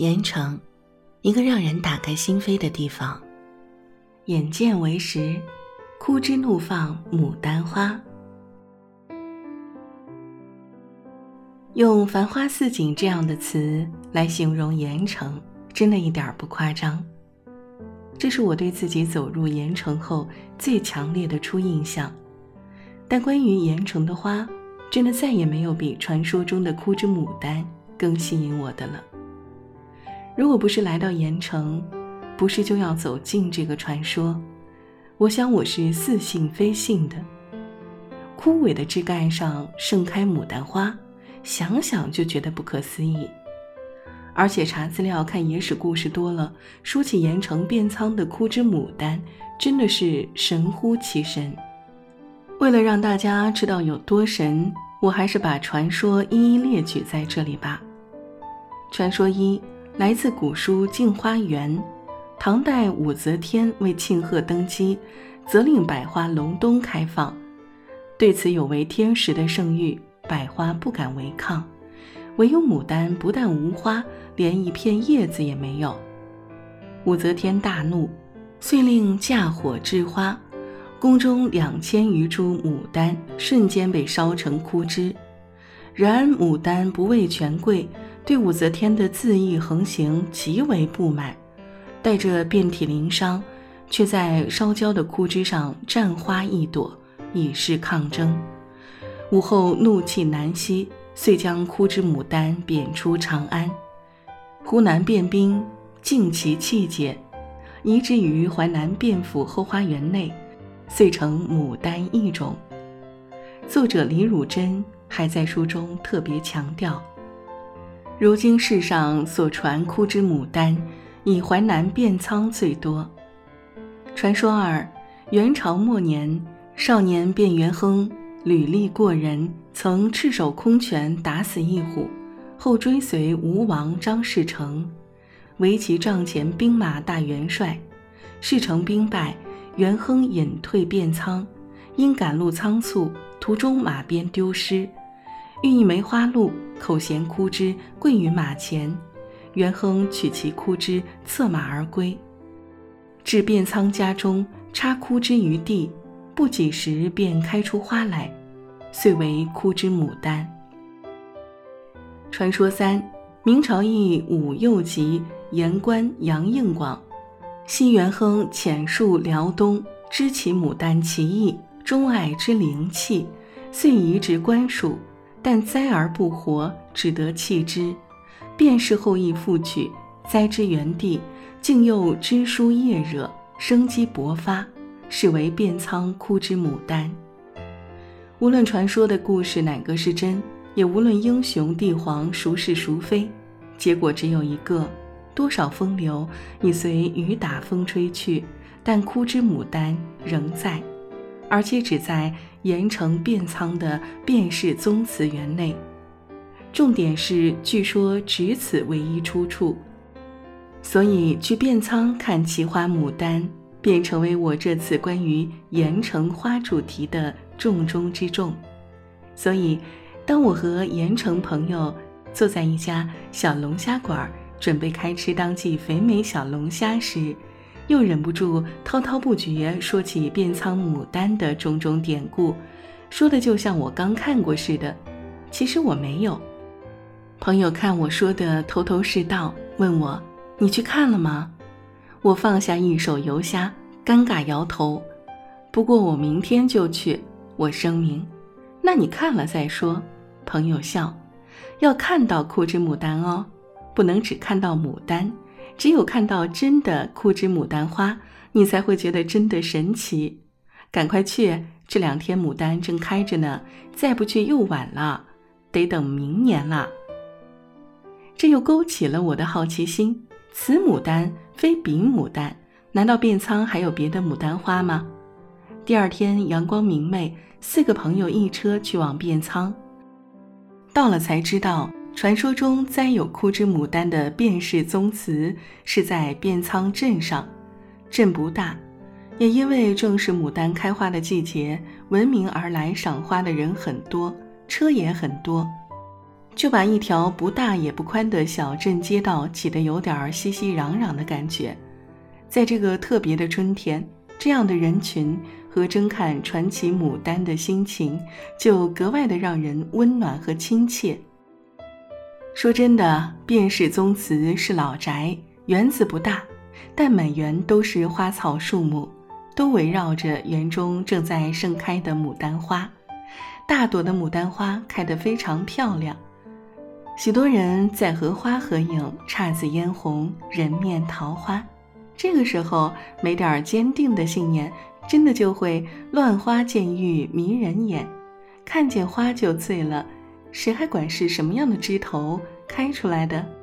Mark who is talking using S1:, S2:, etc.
S1: 盐城，一个让人打开心扉的地方。眼见为实，枯枝怒放牡丹花。用“繁花似锦”这样的词来形容盐城，真的一点儿不夸张。这是我对自己走入盐城后最强烈的初印象。但关于盐城的花，真的再也没有比传说中的枯枝牡丹更吸引我的了。如果不是来到盐城，不是就要走进这个传说，我想我是似信非信的。枯萎的枝干上盛开牡丹花，想想就觉得不可思议。而且查资料看野史故事多了，说起盐城变仓的枯枝牡丹，真的是神乎其神。为了让大家知道有多神，我还是把传说一一列举在这里吧。传说一。来自古书《镜花缘》，唐代武则天为庆贺登基，责令百花隆冬开放。对此有违天时的圣谕，百花不敢违抗，唯有牡丹不但无花，连一片叶子也没有。武则天大怒，遂令架火置花，宫中两千余株牡丹瞬间被烧成枯枝。然牡丹不畏权贵。对武则天的恣意横行极为不满，带着遍体鳞伤，却在烧焦的枯枝上绽花一朵，以示抗争。武后怒气难息，遂将枯枝牡丹贬出长安。湖南变兵，尽其气节，移植于淮南卞府后花园内，遂成牡丹异种。作者李汝珍还在书中特别强调。如今世上所传枯枝牡丹，以淮南遍仓最多。传说二：元朝末年，少年卞元亨履历过人，曾赤手空拳打死一虎，后追随吴王张士诚，为其帐前兵马大元帅。事成兵败，元亨隐退汴仓，因赶路仓促，途中马鞭丢失。遇一梅花鹿，口衔枯枝，跪于马前。元亨取其枯枝，策马而归。至卞仓家中，插枯枝于地，不几时便开出花来，遂为枯枝牡丹。传说三：明朝义武右吉言官杨应广，昔元亨遣戍辽东，知其牡丹奇异，钟爱之灵气，遂移植官署。但栽而不活，只得弃之。便是后羿复取，栽之原地，竟又枝疏叶惹，生机勃发，是为变仓枯枝牡丹。无论传说的故事哪个是真，也无论英雄帝皇孰是孰非，结果只有一个：多少风流已随雨打风吹去，但枯枝牡丹仍在。而且只在盐城卞仓的卞氏宗祠园内，重点是据说只此唯一出处，所以去卞仓看奇花牡丹，便成为我这次关于盐城花主题的重中之重。所以，当我和盐城朋友坐在一家小龙虾馆，准备开吃当季肥美小龙虾时，又忍不住滔滔不绝说起遍仓牡丹的种种典故，说的就像我刚看过似的。其实我没有。朋友看我说的头头是道，问我：“你去看了吗？”我放下一手油虾，尴尬摇头。不过我明天就去。我声明：“那你看了再说。”朋友笑：“要看到枯枝牡丹哦，不能只看到牡丹。”只有看到真的枯枝牡丹花，你才会觉得真的神奇。赶快去，这两天牡丹正开着呢，再不去又晚了，得等明年了。这又勾起了我的好奇心：此牡丹非彼牡丹，难道卞仓还有别的牡丹花吗？第二天阳光明媚，四个朋友一车去往卞仓，到了才知道。传说中栽有枯枝牡丹的卞氏宗祠是在卞仓镇上，镇不大，也因为正是牡丹开花的季节，闻名而来赏花的人很多，车也很多。就把一条不大也不宽的小镇街道挤得有点熙熙攘攘的感觉。在这个特别的春天，这样的人群和争看传奇牡丹的心情，就格外的让人温暖和亲切。说真的，卞氏宗祠是老宅，园子不大，但满园都是花草树木，都围绕着园中正在盛开的牡丹花。大朵的牡丹花开得非常漂亮，许多人在荷花合影，姹紫嫣红，人面桃花。这个时候，没点坚定的信念，真的就会乱花渐欲迷人眼，看见花就醉了。谁还管是什么样的枝头开出来的？